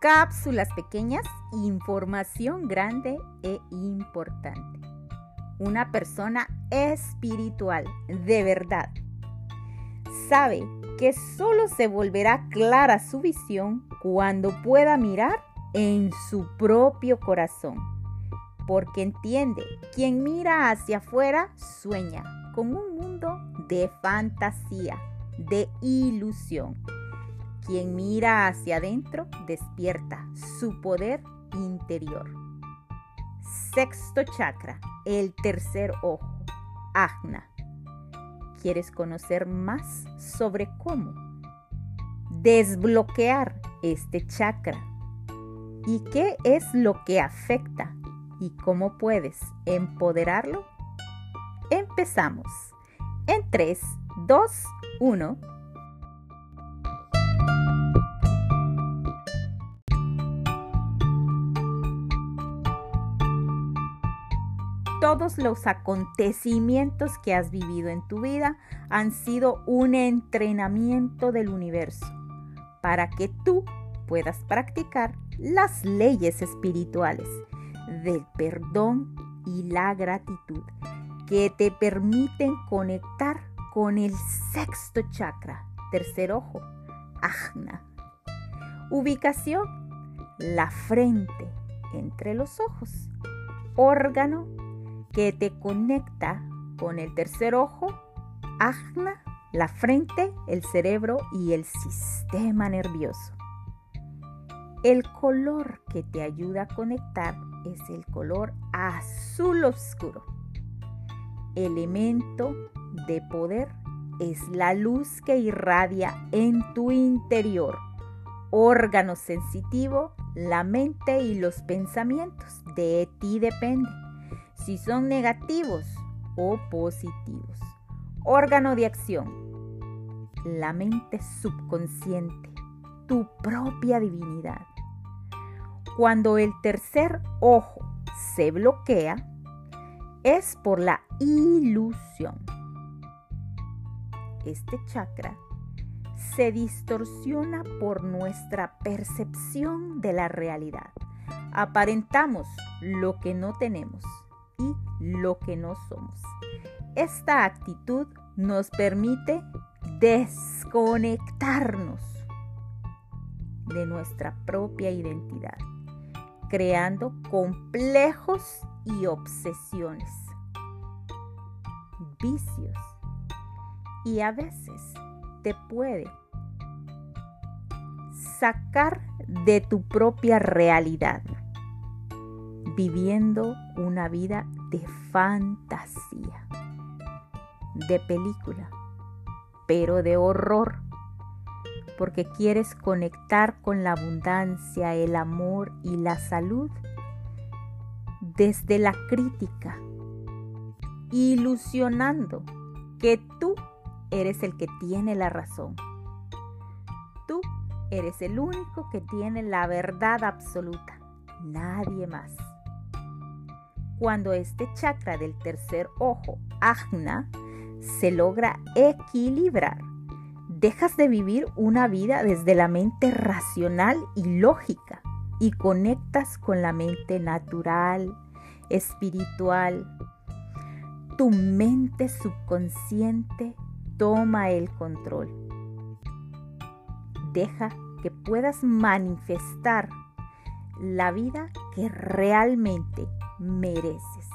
Cápsulas pequeñas, información grande e importante. Una persona espiritual, de verdad, sabe que solo se volverá clara su visión cuando pueda mirar en su propio corazón, porque entiende, quien mira hacia afuera sueña con un mundo de fantasía, de ilusión quien mira hacia adentro despierta su poder interior. Sexto chakra, el tercer ojo, Agna. ¿Quieres conocer más sobre cómo desbloquear este chakra? ¿Y qué es lo que afecta? ¿Y cómo puedes empoderarlo? Empezamos. En 3, 2, 1. Todos los acontecimientos que has vivido en tu vida han sido un entrenamiento del universo para que tú puedas practicar las leyes espirituales del perdón y la gratitud que te permiten conectar con el sexto chakra, tercer ojo, ajna. Ubicación, la frente entre los ojos. Órgano, que te conecta con el tercer ojo, ajna, la frente, el cerebro y el sistema nervioso. El color que te ayuda a conectar es el color azul oscuro. Elemento de poder es la luz que irradia en tu interior. Órgano sensitivo, la mente y los pensamientos. De ti depende si son negativos o positivos. Órgano de acción. La mente subconsciente, tu propia divinidad. Cuando el tercer ojo se bloquea, es por la ilusión. Este chakra se distorsiona por nuestra percepción de la realidad. Aparentamos lo que no tenemos y lo que no somos. Esta actitud nos permite desconectarnos de nuestra propia identidad, creando complejos y obsesiones, vicios y a veces te puede sacar de tu propia realidad viviendo una vida de fantasía, de película, pero de horror, porque quieres conectar con la abundancia, el amor y la salud desde la crítica, ilusionando que tú eres el que tiene la razón. Tú eres el único que tiene la verdad absoluta, nadie más. Cuando este chakra del tercer ojo, ajna, se logra equilibrar, dejas de vivir una vida desde la mente racional y lógica y conectas con la mente natural, espiritual. Tu mente subconsciente toma el control. Deja que puedas manifestar la vida que realmente mereces.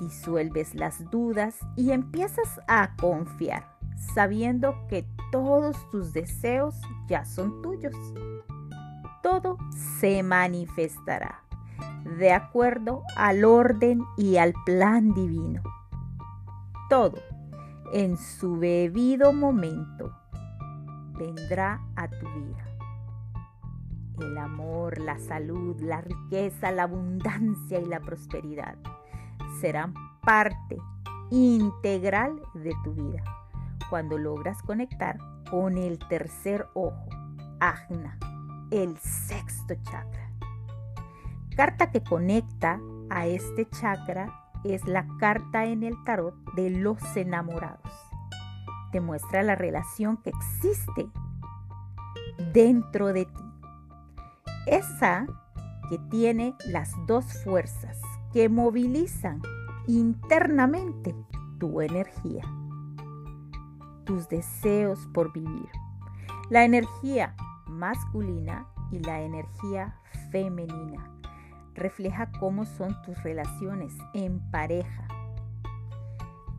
Disuelves las dudas y empiezas a confiar, sabiendo que todos tus deseos ya son tuyos. Todo se manifestará de acuerdo al orden y al plan divino. Todo en su debido momento vendrá a tu vida el amor, la salud, la riqueza, la abundancia y la prosperidad serán parte integral de tu vida cuando logras conectar con el tercer ojo, Agna, el sexto chakra. Carta que conecta a este chakra es la carta en el tarot de los enamorados. Demuestra la relación que existe dentro de ti Esa que tiene las dos fuerzas que movilizan internamente tu energía, tus deseos por vivir. La energía masculina y la energía femenina refleja cómo son tus relaciones en pareja.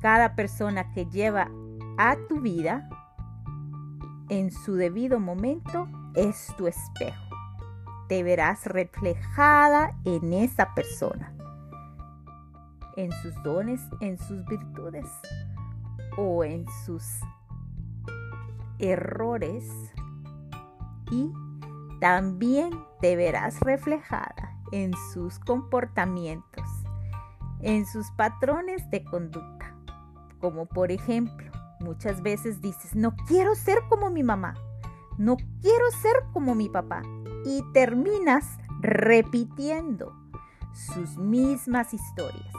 Cada persona que lleva a tu vida en su debido momento es tu espejo te verás reflejada en esa persona, en sus dones, en sus virtudes o en sus errores y también te verás reflejada en sus comportamientos, en sus patrones de conducta. Como por ejemplo, muchas veces dices, no quiero ser como mi mamá, no quiero ser como mi papá, y terminas repitiendo sus mismas historias.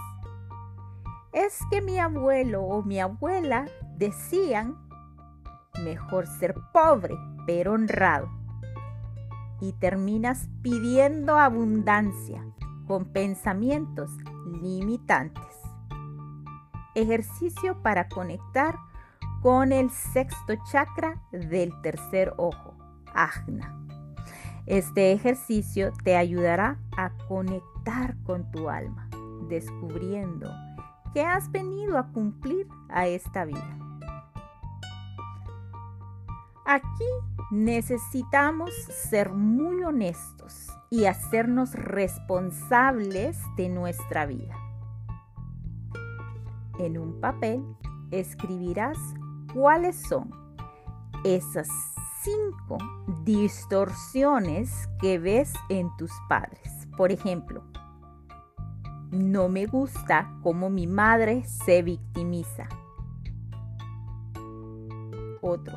Es que mi abuelo o mi abuela decían, mejor ser pobre pero honrado. Y terminas pidiendo abundancia con pensamientos limitantes. Ejercicio para conectar con el sexto chakra del tercer ojo, Agna. Este ejercicio te ayudará a conectar con tu alma, descubriendo que has venido a cumplir a esta vida. Aquí necesitamos ser muy honestos y hacernos responsables de nuestra vida. En un papel escribirás cuáles son esas cinco distorsiones que ves en tus padres. Por ejemplo, no me gusta cómo mi madre se victimiza. Otro,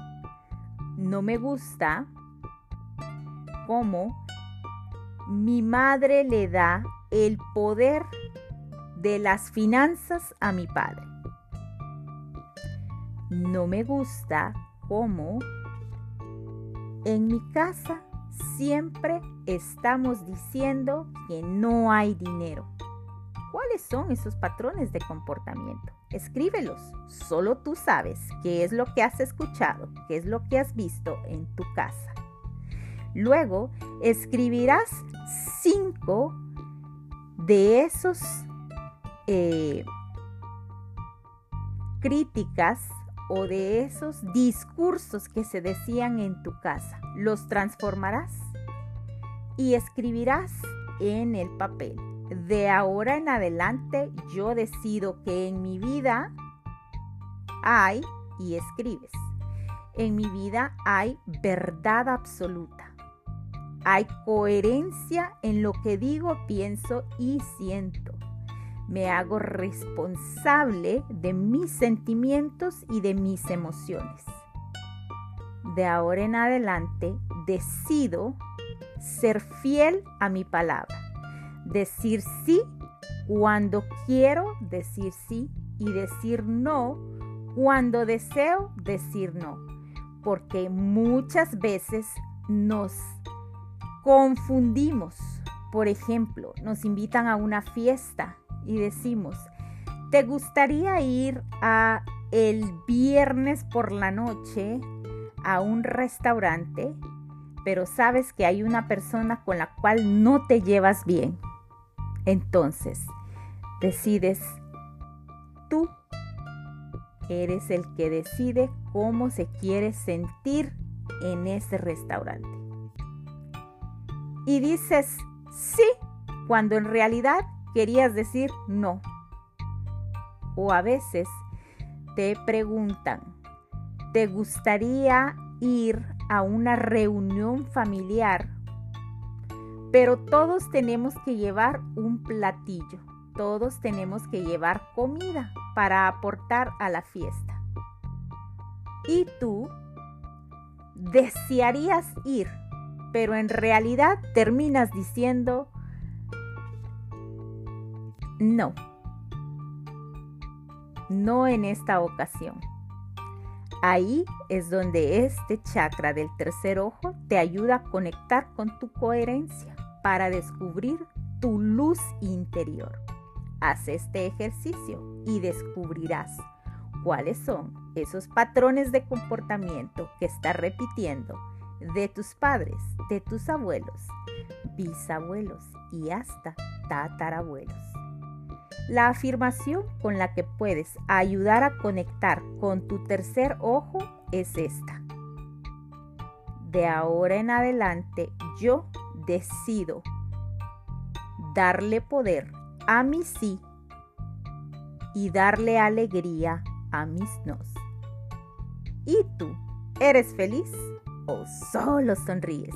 no me gusta cómo mi madre le da el poder de las finanzas a mi padre. No me gusta cómo en mi casa siempre estamos diciendo que no hay dinero. ¿Cuáles son esos patrones de comportamiento? Escríbelos. Solo tú sabes qué es lo que has escuchado, qué es lo que has visto en tu casa. Luego escribirás cinco de esos eh, críticas o de esos discursos que se decían en tu casa. Los transformarás y escribirás en el papel. De ahora en adelante yo decido que en mi vida hay, y escribes, en mi vida hay verdad absoluta. Hay coherencia en lo que digo, pienso y siento me hago responsable de mis sentimientos y de mis emociones. De ahora en adelante decido ser fiel a mi palabra, decir sí cuando quiero decir sí y decir no cuando deseo decir no, porque muchas veces nos confundimos. Por ejemplo, nos invitan a una fiesta y decimos, ¿te gustaría ir a el viernes por la noche a un restaurante, pero sabes que hay una persona con la cual no te llevas bien? Entonces, decides tú eres el que decide cómo se quiere sentir en ese restaurante. Y dices sí, cuando en realidad querías decir no. O a veces te preguntan, ¿te gustaría ir a una reunión familiar? Pero todos tenemos que llevar un platillo, todos tenemos que llevar comida para aportar a la fiesta. Y tú desearías ir, pero en realidad terminas diciendo, no, no en esta ocasión. Ahí es donde este chakra del tercer ojo te ayuda a conectar con tu coherencia para descubrir tu luz interior. Haz este ejercicio y descubrirás cuáles son esos patrones de comportamiento que estás repitiendo de tus padres, de tus abuelos, bisabuelos y hasta tatarabuelos. La afirmación con la que puedes ayudar a conectar con tu tercer ojo es esta. De ahora en adelante yo decido darle poder a mi sí y darle alegría a mis nos. ¿Y tú? ¿Eres feliz o solo sonríes?